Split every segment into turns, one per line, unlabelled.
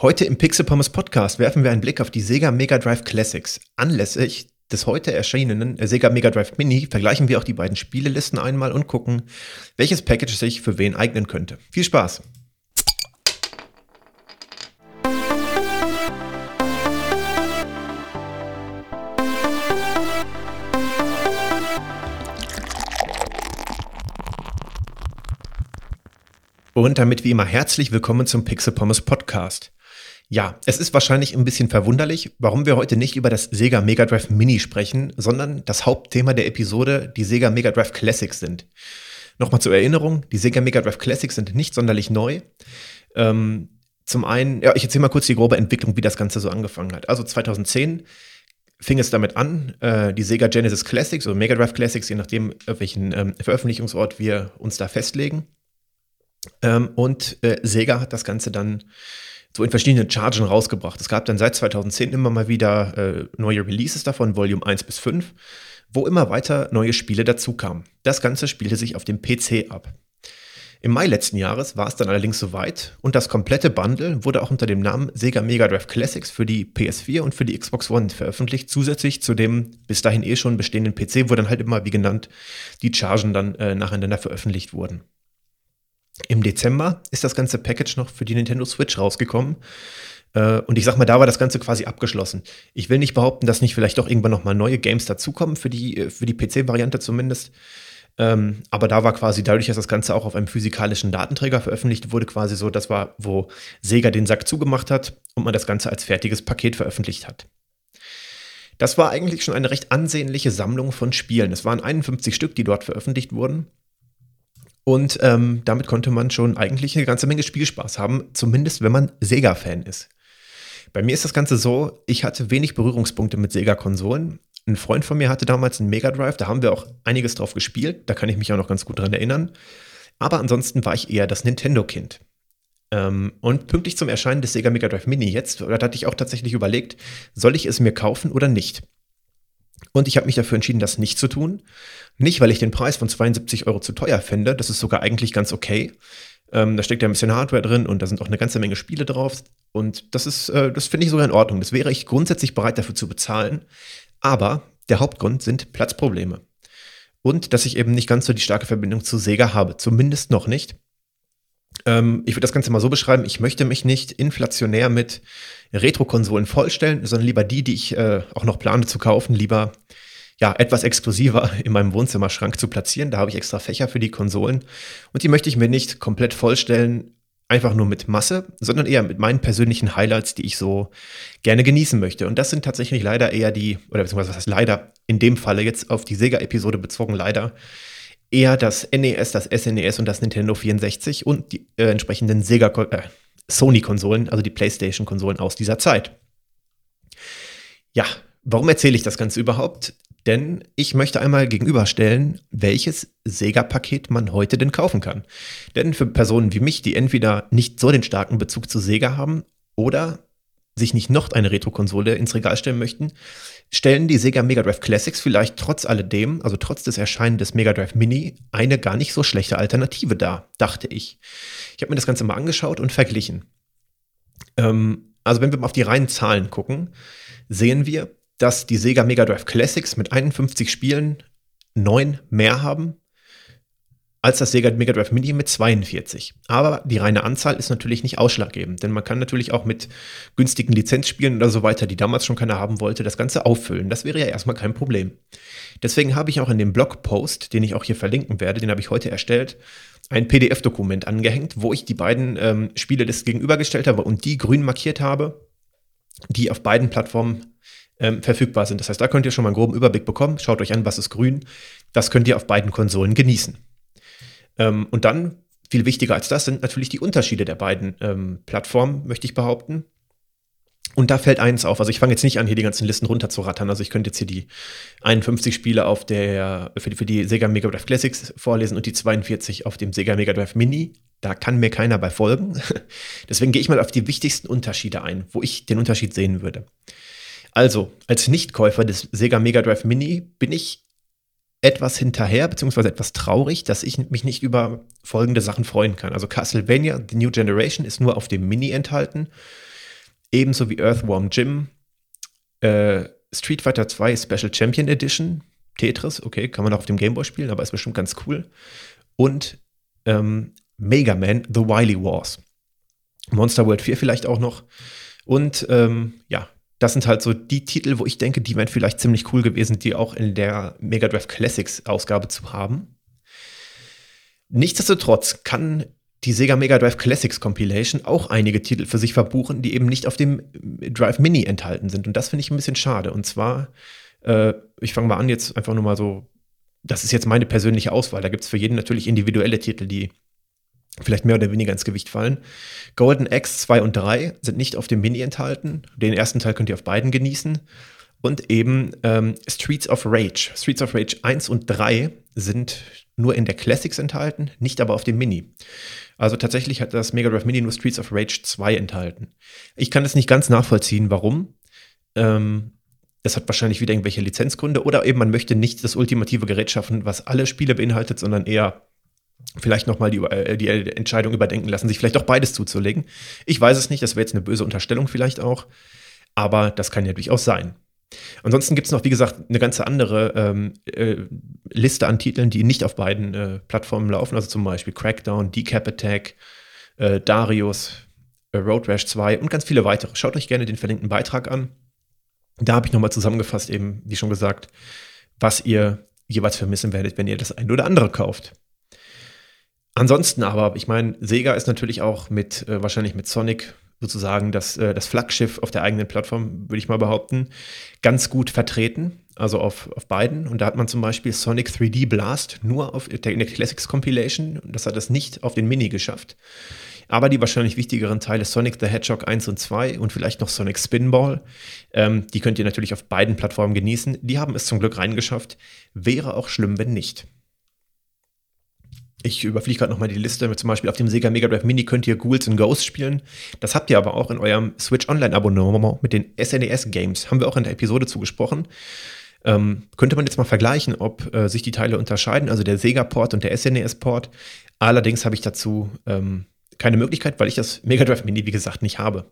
Heute im Pixel Pommes Podcast werfen wir einen Blick auf die Sega Mega Drive Classics. Anlässlich des heute erschienenen Sega Mega Drive Mini vergleichen wir auch die beiden Spielelisten einmal und gucken, welches Package sich für wen eignen könnte. Viel Spaß! Und damit wie immer herzlich willkommen zum Pixel Pommes Podcast. Ja, es ist wahrscheinlich ein bisschen verwunderlich, warum wir heute nicht über das Sega Mega Drive Mini sprechen, sondern das Hauptthema der Episode die Sega Mega Drive Classics sind. Nochmal zur Erinnerung, die Sega Mega Drive Classics sind nicht sonderlich neu. Ähm, zum einen, ja, ich erzähle mal kurz die grobe Entwicklung, wie das Ganze so angefangen hat. Also 2010 fing es damit an, äh, die Sega Genesis Classics oder Mega Drive Classics, je nachdem, welchen ähm, Veröffentlichungsort wir uns da festlegen. Ähm, und äh, Sega hat das Ganze dann so in verschiedenen Chargen rausgebracht. Es gab dann seit 2010 immer mal wieder äh, neue Releases davon, Volume 1 bis 5, wo immer weiter neue Spiele dazukamen. Das Ganze spielte sich auf dem PC ab. Im Mai letzten Jahres war es dann allerdings soweit und das komplette Bundle wurde auch unter dem Namen Sega Mega Drive Classics für die PS4 und für die Xbox One veröffentlicht. Zusätzlich zu dem bis dahin eh schon bestehenden PC, wo dann halt immer, wie genannt, die Chargen dann äh, nacheinander veröffentlicht wurden. Im Dezember ist das ganze Package noch für die Nintendo Switch rausgekommen. Äh, und ich sag mal, da war das Ganze quasi abgeschlossen. Ich will nicht behaupten, dass nicht vielleicht doch irgendwann noch mal neue Games dazukommen, für die, äh, für die PC-Variante zumindest. Ähm, aber da war quasi dadurch, dass das Ganze auch auf einem physikalischen Datenträger veröffentlicht wurde, quasi so, das war, wo Sega den Sack zugemacht hat und man das Ganze als fertiges Paket veröffentlicht hat. Das war eigentlich schon eine recht ansehnliche Sammlung von Spielen. Es waren 51 Stück, die dort veröffentlicht wurden. Und ähm, damit konnte man schon eigentlich eine ganze Menge Spielspaß haben, zumindest wenn man Sega-Fan ist. Bei mir ist das Ganze so, ich hatte wenig Berührungspunkte mit Sega-Konsolen. Ein Freund von mir hatte damals einen Mega Drive, da haben wir auch einiges drauf gespielt, da kann ich mich auch noch ganz gut dran erinnern. Aber ansonsten war ich eher das Nintendo-Kind. Ähm, und pünktlich zum Erscheinen des Sega Mega Drive Mini jetzt, da hatte ich auch tatsächlich überlegt, soll ich es mir kaufen oder nicht? Und ich habe mich dafür entschieden, das nicht zu tun. Nicht, weil ich den Preis von 72 Euro zu teuer finde. Das ist sogar eigentlich ganz okay. Ähm, da steckt ja ein bisschen Hardware drin und da sind auch eine ganze Menge Spiele drauf. Und das ist, äh, das finde ich sogar in Ordnung. Das wäre ich grundsätzlich bereit dafür zu bezahlen. Aber der Hauptgrund sind Platzprobleme. Und dass ich eben nicht ganz so die starke Verbindung zu Sega habe. Zumindest noch nicht. Ähm, ich würde das Ganze mal so beschreiben, ich möchte mich nicht inflationär mit Retro-Konsolen vollstellen, sondern lieber die, die ich äh, auch noch plane zu kaufen, lieber ja, etwas exklusiver in meinem Wohnzimmerschrank zu platzieren. Da habe ich extra Fächer für die Konsolen. Und die möchte ich mir nicht komplett vollstellen, einfach nur mit Masse, sondern eher mit meinen persönlichen Highlights, die ich so gerne genießen möchte. Und das sind tatsächlich leider eher die, oder beziehungsweise was heißt leider, in dem Falle jetzt auf die Sega-Episode bezogen leider, eher das NES, das SNES und das Nintendo 64 und die äh, entsprechenden Sega äh, Sony-Konsolen, also die PlayStation-Konsolen aus dieser Zeit. Ja, warum erzähle ich das Ganze überhaupt? Denn ich möchte einmal gegenüberstellen, welches Sega-Paket man heute denn kaufen kann. Denn für Personen wie mich, die entweder nicht so den starken Bezug zu Sega haben oder sich nicht noch eine Retro-Konsole ins Regal stellen möchten, stellen die Sega Mega Drive Classics vielleicht trotz alledem, also trotz des Erscheinen des Mega Drive Mini, eine gar nicht so schlechte Alternative dar, dachte ich. Ich habe mir das Ganze mal angeschaut und verglichen. Ähm, also wenn wir mal auf die reinen Zahlen gucken, sehen wir, dass die Sega Mega Drive Classics mit 51 Spielen neun mehr haben als das Sega Mega Drive Mini mit 42. Aber die reine Anzahl ist natürlich nicht ausschlaggebend, denn man kann natürlich auch mit günstigen Lizenzspielen oder so weiter, die damals schon keiner haben wollte, das Ganze auffüllen. Das wäre ja erstmal kein Problem. Deswegen habe ich auch in dem Blogpost, den ich auch hier verlinken werde, den habe ich heute erstellt, ein PDF-Dokument angehängt, wo ich die beiden ähm, des gegenübergestellt habe und die grün markiert habe, die auf beiden Plattformen ähm, verfügbar sind. Das heißt, da könnt ihr schon mal einen groben Überblick bekommen. Schaut euch an, was ist grün. Das könnt ihr auf beiden Konsolen genießen. Ähm, und dann, viel wichtiger als das, sind natürlich die Unterschiede der beiden ähm, Plattformen, möchte ich behaupten. Und da fällt eins auf. Also ich fange jetzt nicht an, hier die ganzen Listen runterzurattern. Also ich könnte jetzt hier die 51 Spiele auf der, für die, für die Sega Mega Drive Classics vorlesen und die 42 auf dem Sega Mega Drive Mini. Da kann mir keiner bei folgen. Deswegen gehe ich mal auf die wichtigsten Unterschiede ein, wo ich den Unterschied sehen würde. Also, als Nichtkäufer des Sega Mega Drive Mini bin ich etwas hinterher, beziehungsweise etwas traurig, dass ich mich nicht über folgende Sachen freuen kann. Also Castlevania The New Generation ist nur auf dem Mini enthalten. ebenso wie Earthworm Jim, äh, Street Fighter 2 Special Champion Edition, Tetris, okay, kann man auch auf dem Gameboy spielen, aber ist bestimmt ganz cool. Und ähm, Mega Man The Wily Wars. Monster World 4 vielleicht auch noch. Und ähm, ja, das sind halt so die Titel, wo ich denke, die wären vielleicht ziemlich cool gewesen, die auch in der Mega Drive Classics Ausgabe zu haben. Nichtsdestotrotz kann die Sega Mega Drive Classics Compilation auch einige Titel für sich verbuchen, die eben nicht auf dem Drive Mini enthalten sind. Und das finde ich ein bisschen schade. Und zwar, äh, ich fange mal an, jetzt einfach nur mal so, das ist jetzt meine persönliche Auswahl. Da gibt es für jeden natürlich individuelle Titel, die vielleicht mehr oder weniger ins Gewicht fallen. Golden Axe 2 und 3 sind nicht auf dem Mini enthalten. Den ersten Teil könnt ihr auf beiden genießen. Und eben ähm, Streets of Rage. Streets of Rage 1 und 3 sind nur in der Classics enthalten, nicht aber auf dem Mini. Also tatsächlich hat das Mega Drive Mini nur Streets of Rage 2 enthalten. Ich kann es nicht ganz nachvollziehen, warum. Ähm, das hat wahrscheinlich wieder irgendwelche Lizenzgründe oder eben man möchte nicht das ultimative Gerät schaffen, was alle Spiele beinhaltet, sondern eher vielleicht nochmal die, äh, die Entscheidung überdenken lassen, sich vielleicht auch beides zuzulegen. Ich weiß es nicht, das wäre jetzt eine böse Unterstellung vielleicht auch, aber das kann ja durchaus sein. Ansonsten gibt es noch, wie gesagt, eine ganze andere ähm, äh, Liste an Titeln, die nicht auf beiden äh, Plattformen laufen, also zum Beispiel Crackdown, Decap Attack, äh, Darius, äh, Road Rash 2 und ganz viele weitere. Schaut euch gerne den verlinkten Beitrag an. Da habe ich nochmal zusammengefasst, eben, wie schon gesagt, was ihr jeweils vermissen werdet, wenn ihr das eine oder andere kauft. Ansonsten aber, ich meine, Sega ist natürlich auch mit, äh, wahrscheinlich mit Sonic sozusagen das, äh, das Flaggschiff auf der eigenen Plattform, würde ich mal behaupten, ganz gut vertreten. Also auf, auf beiden. Und da hat man zum Beispiel Sonic 3D Blast nur auf der, der Classics Compilation. Das hat es nicht auf den Mini geschafft. Aber die wahrscheinlich wichtigeren Teile Sonic the Hedgehog 1 und 2 und vielleicht noch Sonic Spinball, ähm, die könnt ihr natürlich auf beiden Plattformen genießen. Die haben es zum Glück reingeschafft. Wäre auch schlimm, wenn nicht. Ich überfliege gerade nochmal die Liste. Zum Beispiel auf dem Sega Mega Drive Mini könnt ihr Ghouls and Ghosts spielen. Das habt ihr aber auch in eurem Switch Online Abonnement mit den SNES Games. Haben wir auch in der Episode zugesprochen. Ähm, könnte man jetzt mal vergleichen, ob äh, sich die Teile unterscheiden, also der Sega-Port und der SNES-Port. Allerdings habe ich dazu ähm, keine Möglichkeit, weil ich das Mega Drive Mini, wie gesagt, nicht habe.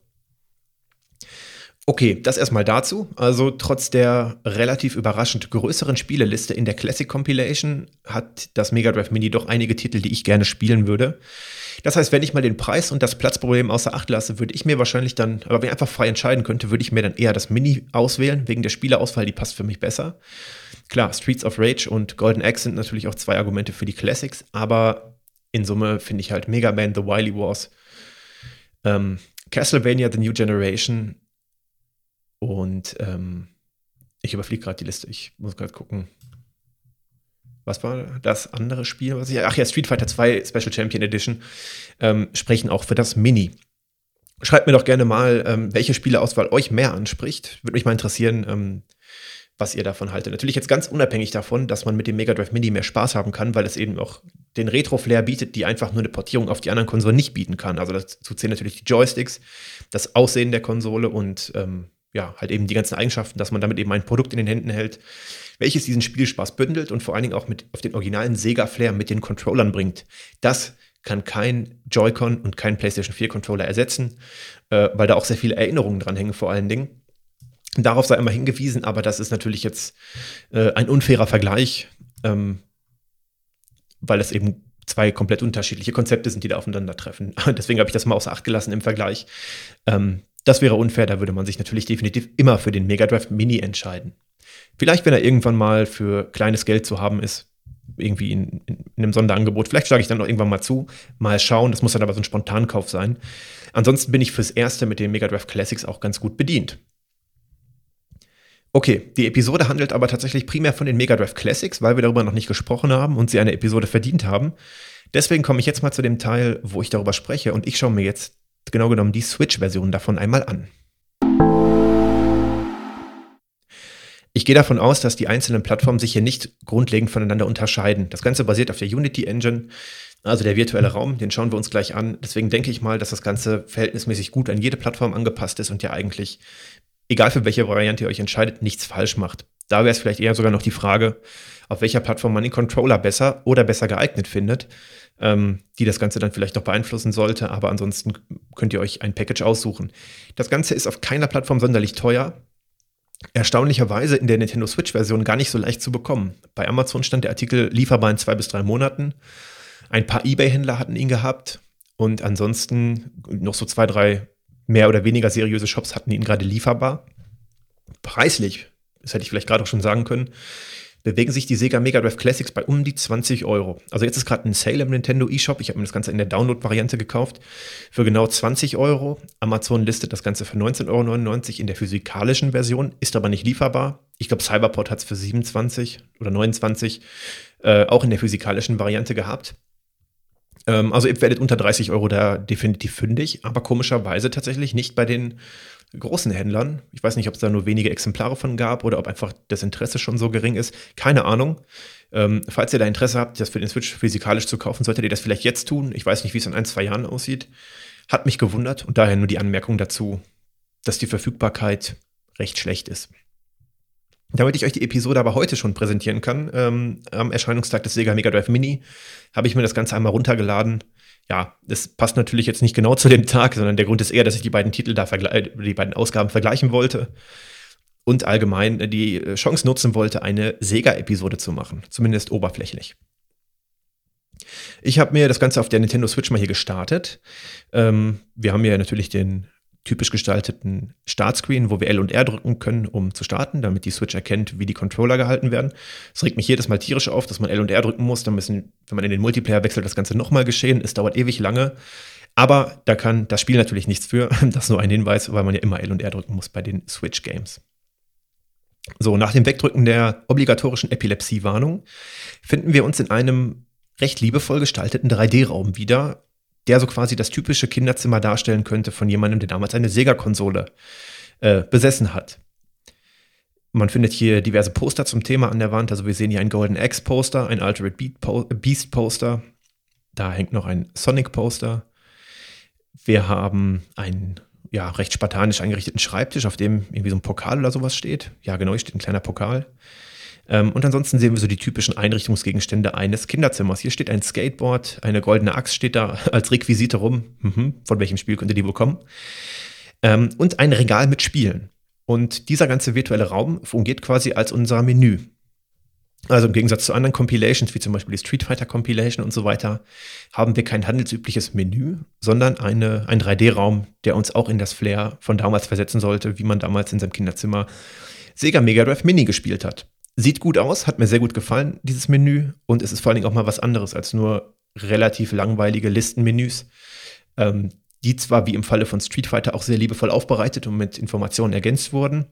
Okay, das erstmal dazu. Also trotz der relativ überraschend größeren Spieleliste in der Classic Compilation hat das Mega Drive Mini doch einige Titel, die ich gerne spielen würde. Das heißt, wenn ich mal den Preis und das Platzproblem außer Acht lasse, würde ich mir wahrscheinlich dann, aber wenn ich einfach frei entscheiden könnte, würde ich mir dann eher das Mini auswählen, wegen der Spielerauswahl, die passt für mich besser. Klar, Streets of Rage und Golden Axe sind natürlich auch zwei Argumente für die Classics, aber in Summe finde ich halt Mega Man The Wily Wars, ähm, Castlevania The New Generation und ähm, ich überfliege gerade die Liste. Ich muss gerade gucken. Was war das andere Spiel? Was ich, ach ja, Street Fighter 2 Special Champion Edition ähm, sprechen auch für das Mini. Schreibt mir doch gerne mal, ähm, welche Spieleauswahl euch mehr anspricht. Würde mich mal interessieren, ähm, was ihr davon haltet. Natürlich jetzt ganz unabhängig davon, dass man mit dem Mega Drive Mini mehr Spaß haben kann, weil es eben auch den Retro-Flair bietet, die einfach nur eine Portierung auf die anderen Konsolen nicht bieten kann. Also dazu zählen natürlich die Joysticks, das Aussehen der Konsole und ähm, ja, halt eben die ganzen Eigenschaften, dass man damit eben ein Produkt in den Händen hält, welches diesen Spielspaß bündelt und vor allen Dingen auch mit auf den originalen Sega-Flair mit den Controllern bringt. Das kann kein Joy-Con und kein PlayStation 4 Controller ersetzen, äh, weil da auch sehr viele Erinnerungen dran hängen, vor allen Dingen. Darauf sei immer hingewiesen, aber das ist natürlich jetzt äh, ein unfairer Vergleich, ähm, weil es eben zwei komplett unterschiedliche Konzepte sind, die da aufeinandertreffen. Deswegen habe ich das mal außer Acht gelassen im Vergleich. Ähm, das wäre unfair, da würde man sich natürlich definitiv immer für den Mega Drive Mini entscheiden. Vielleicht, wenn er irgendwann mal für kleines Geld zu haben ist, irgendwie in, in, in einem Sonderangebot. Vielleicht schlage ich dann noch irgendwann mal zu. Mal schauen. Das muss dann aber so ein Spontankauf sein. Ansonsten bin ich fürs Erste mit den Mega Drive Classics auch ganz gut bedient. Okay, die Episode handelt aber tatsächlich primär von den Mega Drive Classics, weil wir darüber noch nicht gesprochen haben und sie eine Episode verdient haben. Deswegen komme ich jetzt mal zu dem Teil, wo ich darüber spreche und ich schaue mir jetzt genau genommen die Switch-Version davon einmal an. Ich gehe davon aus, dass die einzelnen Plattformen sich hier nicht grundlegend voneinander unterscheiden. Das Ganze basiert auf der Unity Engine, also der virtuelle Raum, den schauen wir uns gleich an. Deswegen denke ich mal, dass das Ganze verhältnismäßig gut an jede Plattform angepasst ist und ja eigentlich, egal für welche Variante ihr euch entscheidet, nichts falsch macht. Da wäre es vielleicht eher sogar noch die Frage, auf welcher Plattform man den Controller besser oder besser geeignet findet. ähm, die das Ganze dann vielleicht noch beeinflussen sollte. Aber ansonsten könnt ihr euch ein Package aussuchen. Das Ganze ist auf keiner Plattform sonderlich teuer. Erstaunlicherweise in der Nintendo Switch-Version gar nicht so leicht zu bekommen. Bei Amazon stand der Artikel lieferbar in zwei bis drei Monaten. Ein paar Ebay-Händler hatten ihn gehabt und ansonsten noch so zwei, drei mehr oder weniger seriöse Shops hatten ihn gerade lieferbar. Preislich, das hätte ich vielleicht gerade auch schon sagen können, bewegen sich die Sega Mega Drive Classics bei um die 20 Euro. Also jetzt ist gerade ein Sale im Nintendo eShop. Ich habe mir das Ganze in der Download-Variante gekauft für genau 20 Euro. Amazon listet das Ganze für 19,99 Euro in der physikalischen Version, ist aber nicht lieferbar. Ich glaube, Cyberport hat es für 27 oder 29 äh, auch in der physikalischen Variante gehabt. Ähm, also ihr werdet unter 30 Euro da definitiv fündig, aber komischerweise tatsächlich nicht bei den großen Händlern. Ich weiß nicht, ob es da nur wenige Exemplare von gab oder ob einfach das Interesse schon so gering ist. Keine Ahnung. Ähm, falls ihr da Interesse habt, das für den Switch physikalisch zu kaufen, solltet ihr das vielleicht jetzt tun. Ich weiß nicht, wie es in ein, zwei Jahren aussieht. Hat mich gewundert und daher nur die Anmerkung dazu, dass die Verfügbarkeit recht schlecht ist. Damit ich euch die Episode aber heute schon präsentieren kann, ähm, am Erscheinungstag des Sega Mega Drive Mini, habe ich mir das Ganze einmal runtergeladen ja, das passt natürlich jetzt nicht genau zu dem Tag, sondern der Grund ist eher, dass ich die beiden Titel da die beiden Ausgaben vergleichen wollte und allgemein die Chance nutzen wollte, eine Sega-Episode zu machen, zumindest oberflächlich. Ich habe mir das Ganze auf der Nintendo Switch mal hier gestartet. Ähm, wir haben ja natürlich den typisch gestalteten Startscreen, wo wir L und R drücken können, um zu starten, damit die Switch erkennt, wie die Controller gehalten werden. Es regt mich jedes Mal tierisch auf, dass man L und R drücken muss. Dann müssen, wenn man in den Multiplayer wechselt, das Ganze nochmal geschehen. Es dauert ewig lange. Aber da kann das Spiel natürlich nichts für. Das ist nur ein Hinweis, weil man ja immer L und R drücken muss bei den Switch-Games. So, nach dem Wegdrücken der obligatorischen Epilepsie-Warnung finden wir uns in einem recht liebevoll gestalteten 3D-Raum wieder, der so quasi das typische Kinderzimmer darstellen könnte von jemandem, der damals eine Sega-Konsole äh, besessen hat. Man findet hier diverse Poster zum Thema an der Wand. Also wir sehen hier ein Golden Axe Poster, ein Altered Beast Poster. Da hängt noch ein Sonic Poster. Wir haben einen ja, recht spartanisch eingerichteten Schreibtisch, auf dem irgendwie so ein Pokal oder sowas steht. Ja, genau, hier steht ein kleiner Pokal. Ähm, und ansonsten sehen wir so die typischen Einrichtungsgegenstände eines Kinderzimmers. Hier steht ein Skateboard, eine goldene Axt steht da als Requisite rum. Mhm, von welchem Spiel könnte die wohl kommen? Ähm, und ein Regal mit Spielen. Und dieser ganze virtuelle Raum fungiert quasi als unser Menü. Also im Gegensatz zu anderen Compilations, wie zum Beispiel die Street Fighter Compilation und so weiter, haben wir kein handelsübliches Menü, sondern eine, ein 3D-Raum, der uns auch in das Flair von damals versetzen sollte, wie man damals in seinem Kinderzimmer Sega Mega Drive Mini gespielt hat. Sieht gut aus, hat mir sehr gut gefallen, dieses Menü. Und es ist vor allen Dingen auch mal was anderes als nur relativ langweilige Listenmenüs, ähm, die zwar wie im Falle von Street Fighter auch sehr liebevoll aufbereitet und mit Informationen ergänzt wurden.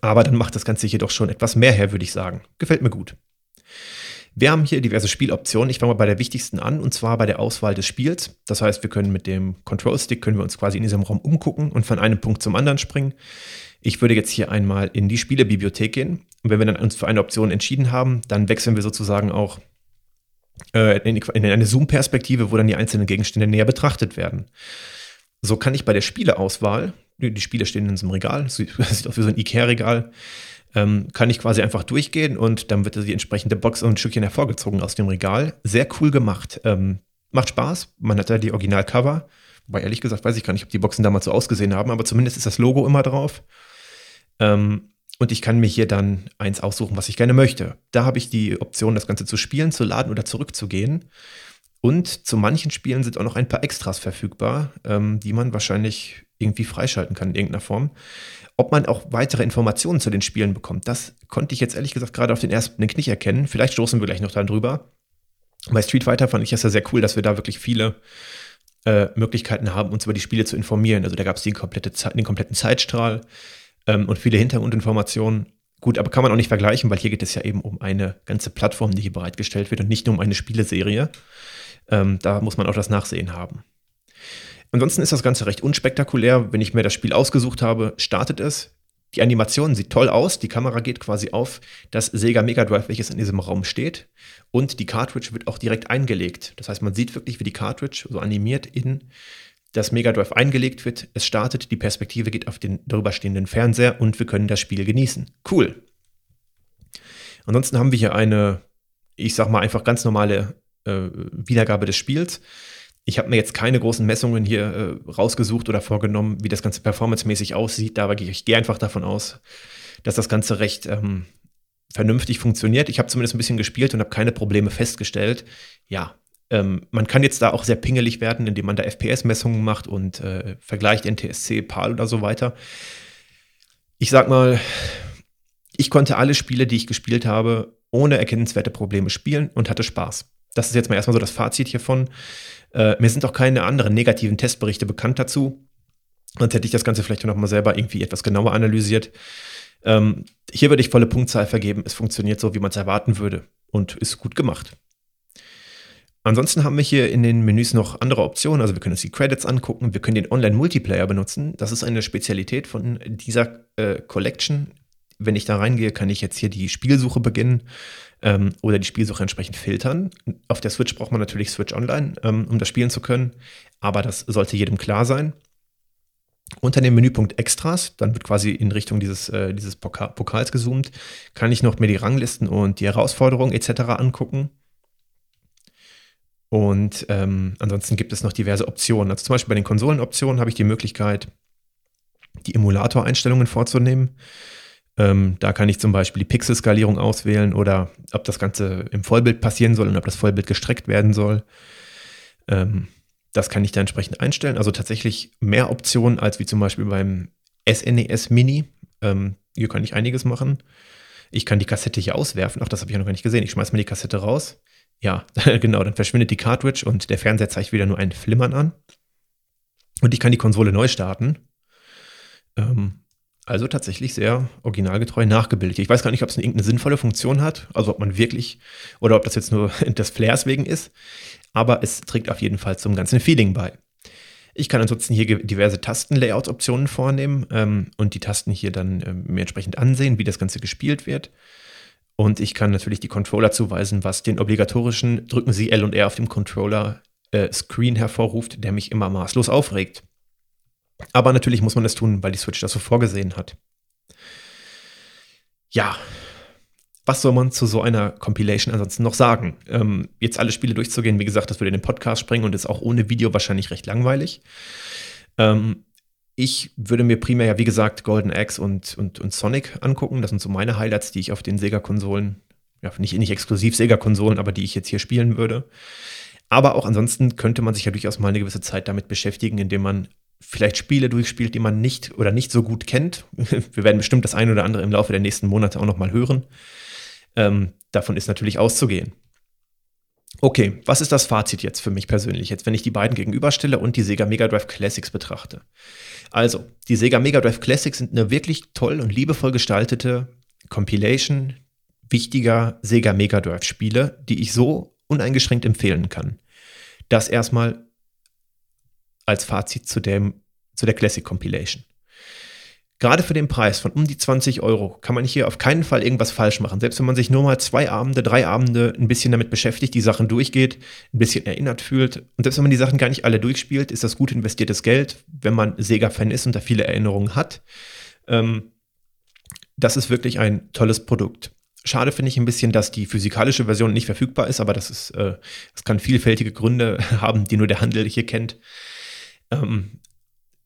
Aber dann macht das Ganze hier doch schon etwas mehr her, würde ich sagen. Gefällt mir gut. Wir haben hier diverse Spieloptionen. Ich fange mal bei der wichtigsten an, und zwar bei der Auswahl des Spiels. Das heißt, wir können mit dem Control Stick können wir uns quasi in diesem Raum umgucken und von einem Punkt zum anderen springen. Ich würde jetzt hier einmal in die Spielebibliothek gehen. Und wenn wir dann uns für eine Option entschieden haben, dann wechseln wir sozusagen auch äh, in, in eine Zoom-Perspektive, wo dann die einzelnen Gegenstände näher betrachtet werden. So kann ich bei der Spieleauswahl, die Spiele stehen in so einem Regal, sieht aus wie so ein Ikea-Regal, ähm, kann ich quasi einfach durchgehen und dann wird die entsprechende Box ein Stückchen hervorgezogen aus dem Regal. Sehr cool gemacht. Ähm, macht Spaß. Man hat da die Originalcover. Wobei ehrlich gesagt weiß ich gar nicht, ob die Boxen damals so ausgesehen haben, aber zumindest ist das Logo immer drauf. Ähm, und ich kann mir hier dann eins aussuchen, was ich gerne möchte. Da habe ich die Option, das Ganze zu spielen, zu laden oder zurückzugehen. Und zu manchen Spielen sind auch noch ein paar Extras verfügbar, ähm, die man wahrscheinlich irgendwie freischalten kann in irgendeiner Form. Ob man auch weitere Informationen zu den Spielen bekommt, das konnte ich jetzt ehrlich gesagt gerade auf den ersten Blick nicht erkennen. Vielleicht stoßen wir gleich noch dran drüber. Bei Street Fighter fand ich es ja sehr cool, dass wir da wirklich viele äh, Möglichkeiten haben, uns über die Spiele zu informieren. Also da gab es komplette den kompletten Zeitstrahl ähm, und viele Hintergrundinformationen. Gut, aber kann man auch nicht vergleichen, weil hier geht es ja eben um eine ganze Plattform, die hier bereitgestellt wird und nicht nur um eine Spieleserie. Ähm, da muss man auch das Nachsehen haben. Ansonsten ist das Ganze recht unspektakulär. Wenn ich mir das Spiel ausgesucht habe, startet es. Die Animation sieht toll aus. Die Kamera geht quasi auf das Sega Mega Drive, welches in diesem Raum steht. Und die Cartridge wird auch direkt eingelegt. Das heißt, man sieht wirklich, wie die Cartridge so animiert in das Mega Drive eingelegt wird, es startet, die Perspektive geht auf den drüberstehenden Fernseher und wir können das Spiel genießen. Cool. Ansonsten haben wir hier eine, ich sag mal einfach ganz normale äh, Wiedergabe des Spiels. Ich habe mir jetzt keine großen Messungen hier äh, rausgesucht oder vorgenommen, wie das Ganze performancemäßig aussieht. Da gehe ich gehe einfach davon aus, dass das Ganze recht ähm, vernünftig funktioniert. Ich habe zumindest ein bisschen gespielt und habe keine Probleme festgestellt. Ja, ähm, man kann jetzt da auch sehr pingelig werden, indem man da FPS-Messungen macht und äh, vergleicht NTSC, PAL oder so weiter. Ich sag mal, ich konnte alle Spiele, die ich gespielt habe, ohne erkennenswerte Probleme spielen und hatte Spaß. Das ist jetzt mal erstmal so das Fazit hiervon. Äh, mir sind auch keine anderen negativen Testberichte bekannt dazu. Sonst hätte ich das Ganze vielleicht noch mal selber irgendwie etwas genauer analysiert. Ähm, hier würde ich volle Punktzahl vergeben. Es funktioniert so, wie man es erwarten würde und ist gut gemacht. Ansonsten haben wir hier in den Menüs noch andere Optionen. Also wir können uns die Credits angucken, wir können den Online-Multiplayer benutzen. Das ist eine Spezialität von dieser äh, Collection. Wenn ich da reingehe, kann ich jetzt hier die Spielsuche beginnen ähm, oder die Spielsuche entsprechend filtern. Auf der Switch braucht man natürlich Switch Online, ähm, um das spielen zu können. Aber das sollte jedem klar sein. Unter dem Menüpunkt Extras, dann wird quasi in Richtung dieses, äh, dieses Pokal Pokals gezoomt, kann ich noch mir die Ranglisten und die Herausforderungen etc. angucken. Und ähm, ansonsten gibt es noch diverse Optionen. Also zum Beispiel bei den Konsolenoptionen habe ich die Möglichkeit, die Emulator-Einstellungen vorzunehmen. Ähm, da kann ich zum Beispiel die Pixelskalierung auswählen oder ob das Ganze im Vollbild passieren soll und ob das Vollbild gestreckt werden soll. Ähm, das kann ich da entsprechend einstellen. Also tatsächlich mehr Optionen als wie zum Beispiel beim SNES e Mini. Ähm, hier kann ich einiges machen. Ich kann die Kassette hier auswerfen. Ach, das habe ich noch gar nicht gesehen. Ich schmeiße mir die Kassette raus. Ja, genau, dann verschwindet die Cartridge und der Fernseher zeigt wieder nur ein Flimmern an. Und ich kann die Konsole neu starten. Ähm, also tatsächlich sehr originalgetreu nachgebildet. Ich weiß gar nicht, ob es eine, irgendeine sinnvolle Funktion hat, also ob man wirklich, oder ob das jetzt nur des Flairs wegen ist, aber es trägt auf jeden Fall zum ganzen Feeling bei. Ich kann ansonsten hier diverse Tastenlayout-Optionen vornehmen ähm, und die Tasten hier dann ähm, entsprechend ansehen, wie das Ganze gespielt wird. Und ich kann natürlich die Controller zuweisen, was den obligatorischen Drücken Sie L und R auf dem Controller-Screen äh, hervorruft, der mich immer maßlos aufregt. Aber natürlich muss man das tun, weil die Switch das so vorgesehen hat. Ja, was soll man zu so einer Compilation ansonsten noch sagen? Ähm, jetzt alle Spiele durchzugehen, wie gesagt, das würde in den Podcast springen und ist auch ohne Video wahrscheinlich recht langweilig. Ähm, ich würde mir primär ja, wie gesagt, Golden Axe und, und, und Sonic angucken. Das sind so meine Highlights, die ich auf den Sega-Konsolen, ja, nicht, nicht exklusiv Sega-Konsolen, aber die ich jetzt hier spielen würde. Aber auch ansonsten könnte man sich ja durchaus mal eine gewisse Zeit damit beschäftigen, indem man vielleicht Spiele durchspielt, die man nicht oder nicht so gut kennt. Wir werden bestimmt das eine oder andere im Laufe der nächsten Monate auch noch mal hören. Ähm, davon ist natürlich auszugehen. Okay, was ist das Fazit jetzt für mich persönlich, jetzt wenn ich die beiden gegenüberstelle und die Sega Mega Drive Classics betrachte? Also, die Sega Mega Drive Classics sind eine wirklich toll und liebevoll gestaltete Compilation wichtiger Sega Mega Drive Spiele, die ich so uneingeschränkt empfehlen kann. Das erstmal als Fazit zu, dem, zu der Classic Compilation. Gerade für den Preis von um die 20 Euro kann man hier auf keinen Fall irgendwas falsch machen. Selbst wenn man sich nur mal zwei Abende, drei Abende ein bisschen damit beschäftigt, die Sachen durchgeht, ein bisschen erinnert fühlt. Und selbst wenn man die Sachen gar nicht alle durchspielt, ist das gut investiertes Geld, wenn man Sega-Fan ist und da viele Erinnerungen hat. Ähm, das ist wirklich ein tolles Produkt. Schade finde ich ein bisschen, dass die physikalische Version nicht verfügbar ist, aber das ist, äh, das kann vielfältige Gründe haben, die nur der Handel hier kennt. Ähm,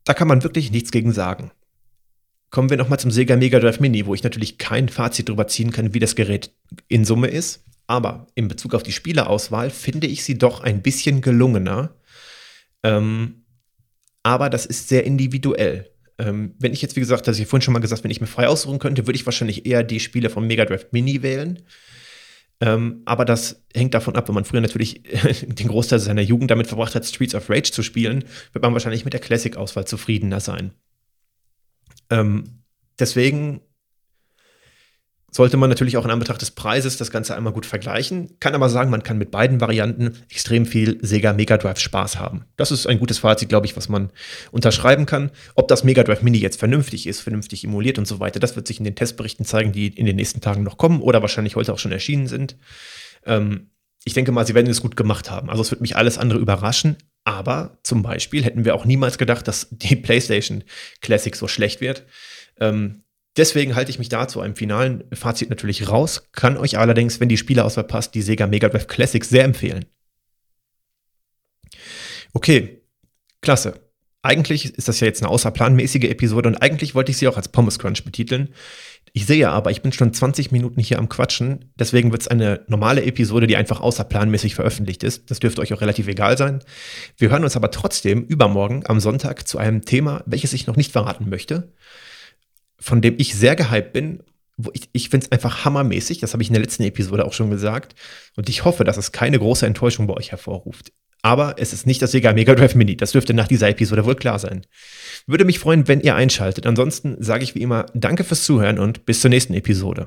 da kann man wirklich nichts gegen sagen. Kommen wir nochmal zum Sega Mega Drive Mini, wo ich natürlich kein Fazit darüber ziehen kann, wie das Gerät in Summe ist. Aber in Bezug auf die Spielerauswahl finde ich sie doch ein bisschen gelungener. Ähm, aber das ist sehr individuell. Ähm, wenn ich jetzt, wie gesagt, das ich vorhin schon mal gesagt, wenn ich mir frei aussuchen könnte, würde ich wahrscheinlich eher die Spiele vom Mega Drive Mini wählen. Ähm, aber das hängt davon ab, wenn man früher natürlich den Großteil seiner Jugend damit verbracht hat, Streets of Rage zu spielen, wird man wahrscheinlich mit der Classic-Auswahl zufriedener sein. Ähm, deswegen sollte man natürlich auch in Anbetracht des Preises das Ganze einmal gut vergleichen. Kann aber sagen, man kann mit beiden Varianten extrem viel Sega Mega Drive Spaß haben. Das ist ein gutes Fazit, glaube ich, was man unterschreiben kann. Ob das Mega Drive Mini jetzt vernünftig ist, vernünftig emuliert und so weiter, das wird sich in den Testberichten zeigen, die in den nächsten Tagen noch kommen oder wahrscheinlich heute auch schon erschienen sind. Ähm, ich denke mal, sie werden es gut gemacht haben. Also es wird mich alles andere überraschen. Aber zum Beispiel hätten wir auch niemals gedacht, dass die PlayStation Classic so schlecht wird. Ähm, deswegen halte ich mich da zu einem finalen Fazit natürlich raus, kann euch allerdings, wenn die Spieleauswahl passt, die Sega Mega Drive Classic sehr empfehlen. Okay, klasse. Eigentlich ist das ja jetzt eine außerplanmäßige Episode und eigentlich wollte ich sie auch als Pommes Crunch betiteln. Ich sehe aber, ich bin schon 20 Minuten hier am Quatschen, deswegen wird es eine normale Episode, die einfach außerplanmäßig veröffentlicht ist. Das dürfte euch auch relativ egal sein. Wir hören uns aber trotzdem übermorgen am Sonntag zu einem Thema, welches ich noch nicht verraten möchte, von dem ich sehr gehypt bin. Ich, ich finde es einfach hammermäßig, das habe ich in der letzten Episode auch schon gesagt. Und ich hoffe, dass es keine große Enttäuschung bei euch hervorruft. Aber es ist nicht das Sega Mega Drive Mini. Das dürfte nach dieser Episode wohl klar sein. Würde mich freuen, wenn ihr einschaltet. Ansonsten sage ich wie immer Danke fürs Zuhören und bis zur nächsten Episode.